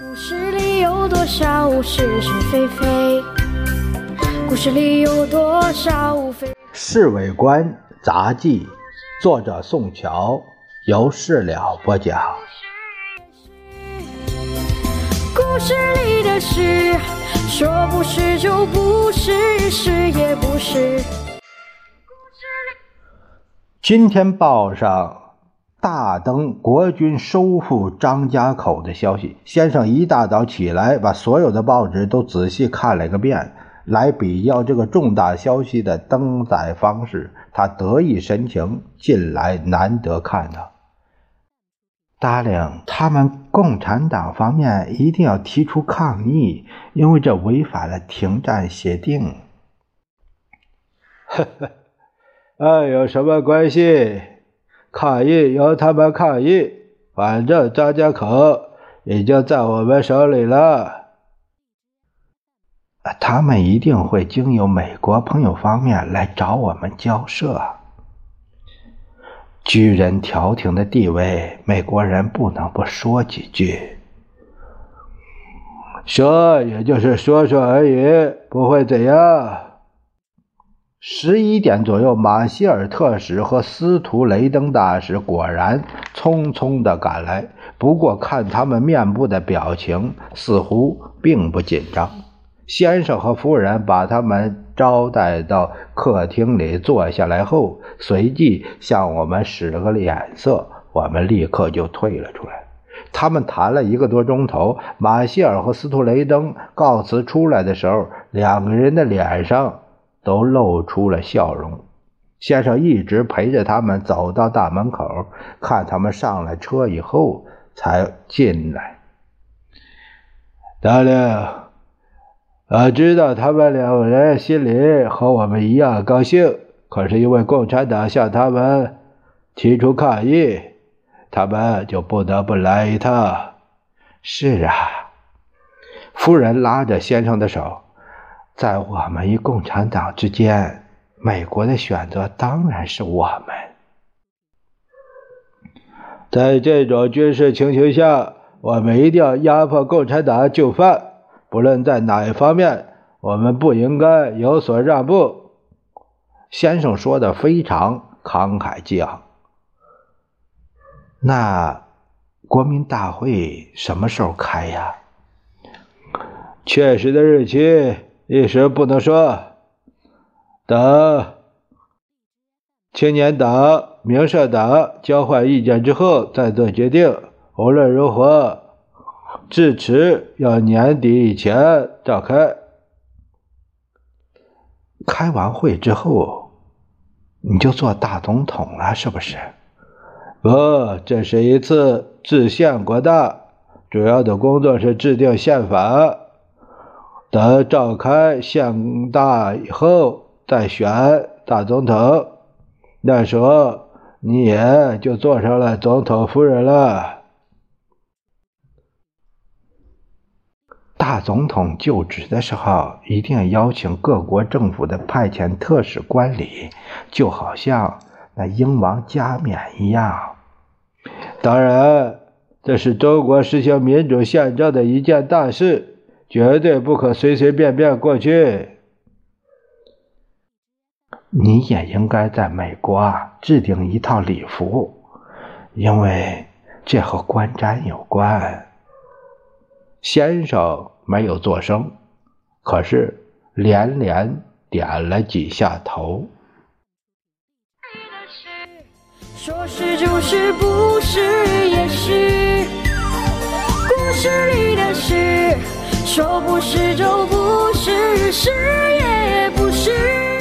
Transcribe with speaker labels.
Speaker 1: 故事里有多少是是非非？故事里有多少非？
Speaker 2: 《侍卫官杂记》，作者宋乔，由事了播讲。
Speaker 1: 故事里的事，说不是就不是，是也不是。
Speaker 2: 今天报上。大登国军收复张家口的消息，先生一大早起来，把所有的报纸都仔细看了个遍，来比较这个重大消息的登载方式。他得意神情，近来难得看到。达令，他们共产党方面一定要提出抗议，因为这违反了停战协定。
Speaker 3: 呵呵，哎，有什么关系？抗议由他们抗议，反正张家口已经在我们手里了。
Speaker 2: 他们一定会经由美国朋友方面来找我们交涉。居人调停的地位，美国人不能不说几句。
Speaker 3: 说也就是说说而已，不会怎样。
Speaker 2: 十一点左右，马歇尔特使和司徒雷登大使果然匆匆地赶来。不过，看他们面部的表情，似乎并不紧张。先生和夫人把他们招待到客厅里坐下来后，随即向我们使了个脸色，我们立刻就退了出来。他们谈了一个多钟头。马歇尔和司徒雷登告辞出来的时候，两个人的脸上。都露出了笑容。先生一直陪着他们走到大门口，看他们上了车以后才进来。
Speaker 3: 大令，我知道他们两人心里和我们一样高兴，可是因为共产党向他们提出抗议，他们就不得不来一趟。
Speaker 2: 是啊，夫人拉着先生的手。在我们与共产党之间，美国的选择当然是我们。
Speaker 3: 在这种军事情形下，我们一定要压迫共产党就范，不论在哪一方面，我们不应该有所让步。
Speaker 2: 先生说的非常慷慨激昂。那国民大会什么时候开呀？
Speaker 3: 确实的日期。一时不能说，等青年党、民社党交换意见之后再做决定。无论如何，至迟要年底以前召开。
Speaker 2: 开完会之后，你就做大总统了，是不是？
Speaker 3: 不，这是一次制宪国大，主要的工作是制定宪法。等召开县大以后，再选大总统。那时候你也就坐上了总统夫人了。
Speaker 2: 大总统就职的时候，一定邀请各国政府的派遣特使观礼，就好像那英王加冕一样。
Speaker 3: 当然，这是中国实行民主宪政的一件大事。绝对不可随随便便过去。
Speaker 2: 你也应该在美国啊制定一套礼服，因为这和观瞻有关。先生没有作声，可是连连点了几下头。
Speaker 1: 说是就是，不是也是，故事里。说不是就不是是也不是。